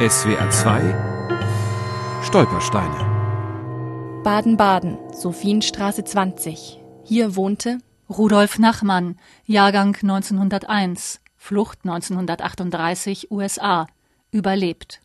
SWR 2 Stolpersteine Baden-Baden, Sophienstraße 20. Hier wohnte Rudolf Nachmann, Jahrgang 1901, Flucht 1938 USA, überlebt.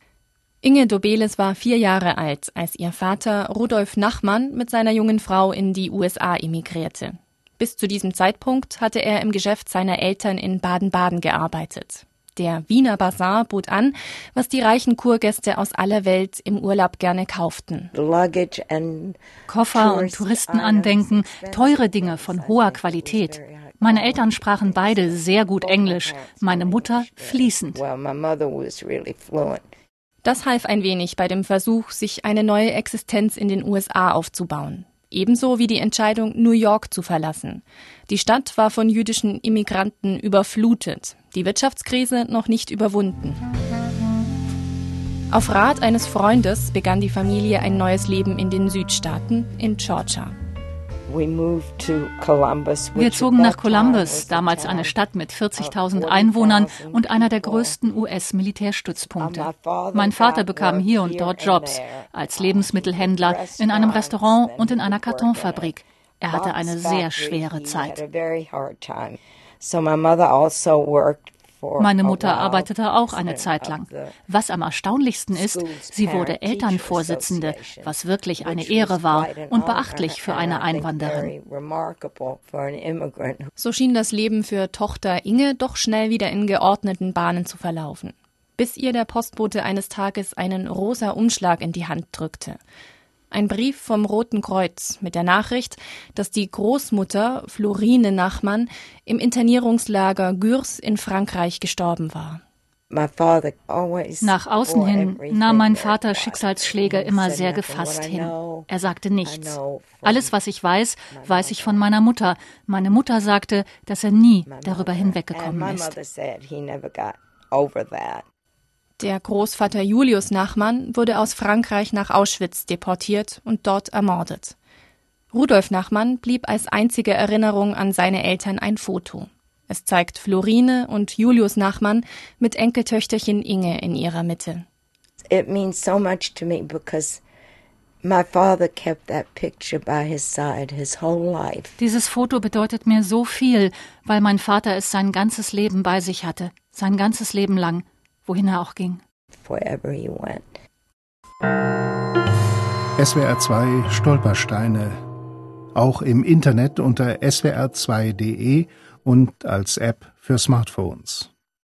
Inge Dobeles war vier Jahre alt, als ihr Vater Rudolf Nachmann mit seiner jungen Frau in die USA emigrierte. Bis zu diesem Zeitpunkt hatte er im Geschäft seiner Eltern in Baden-Baden gearbeitet. Der Wiener Bazar bot an, was die reichen Kurgäste aus aller Welt im Urlaub gerne kauften. Koffer und Touristenandenken, teure Dinge von hoher Qualität. Meine Eltern sprachen beide sehr gut Englisch, meine Mutter fließend. Das half ein wenig bei dem Versuch, sich eine neue Existenz in den USA aufzubauen ebenso wie die Entscheidung, New York zu verlassen. Die Stadt war von jüdischen Immigranten überflutet, die Wirtschaftskrise noch nicht überwunden. Auf Rat eines Freundes begann die Familie ein neues Leben in den Südstaaten, in Georgia. Wir zogen nach Columbus, damals eine Stadt mit 40.000 Einwohnern und einer der größten US-Militärstützpunkte. Mein Vater bekam hier und dort Jobs als Lebensmittelhändler, in einem Restaurant und in einer Kartonfabrik. Er hatte eine sehr schwere Zeit. Meine Mutter arbeitete auch eine Zeit lang. Was am erstaunlichsten ist, sie wurde Elternvorsitzende, was wirklich eine Ehre war und beachtlich für eine Einwanderin. So schien das Leben für Tochter Inge doch schnell wieder in geordneten Bahnen zu verlaufen, bis ihr der Postbote eines Tages einen rosa Umschlag in die Hand drückte. Ein Brief vom Roten Kreuz mit der Nachricht, dass die Großmutter Florine Nachmann im Internierungslager Gürs in Frankreich gestorben war. Nach außen hin nahm mein Vater Schicksalsschläge immer sehr gefasst hin. Er sagte nichts. Alles, was ich weiß, weiß ich von meiner Mutter. Meine Mutter sagte, dass er nie darüber hinweggekommen ist. Der Großvater Julius Nachmann wurde aus Frankreich nach Auschwitz deportiert und dort ermordet. Rudolf Nachmann blieb als einzige Erinnerung an seine Eltern ein Foto. Es zeigt Florine und Julius Nachmann mit Enkeltöchterchen Inge in ihrer Mitte. It means so much to me because Dieses Foto bedeutet mir so viel, weil mein Vater es sein ganzes Leben bei sich hatte, sein ganzes Leben lang wohin er auch ging. SWR 2 Stolpersteine. Auch im Internet unter swr2.de und als App für Smartphones.